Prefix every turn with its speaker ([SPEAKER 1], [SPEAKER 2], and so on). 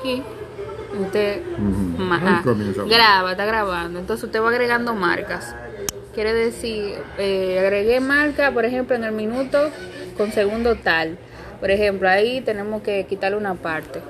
[SPEAKER 1] aquí. Usted ah, graba, está grabando. Entonces usted va agregando marcas. Quiere decir, eh, agregué marca, por ejemplo, en el minuto con segundo tal. Por ejemplo, ahí tenemos que quitarle una parte.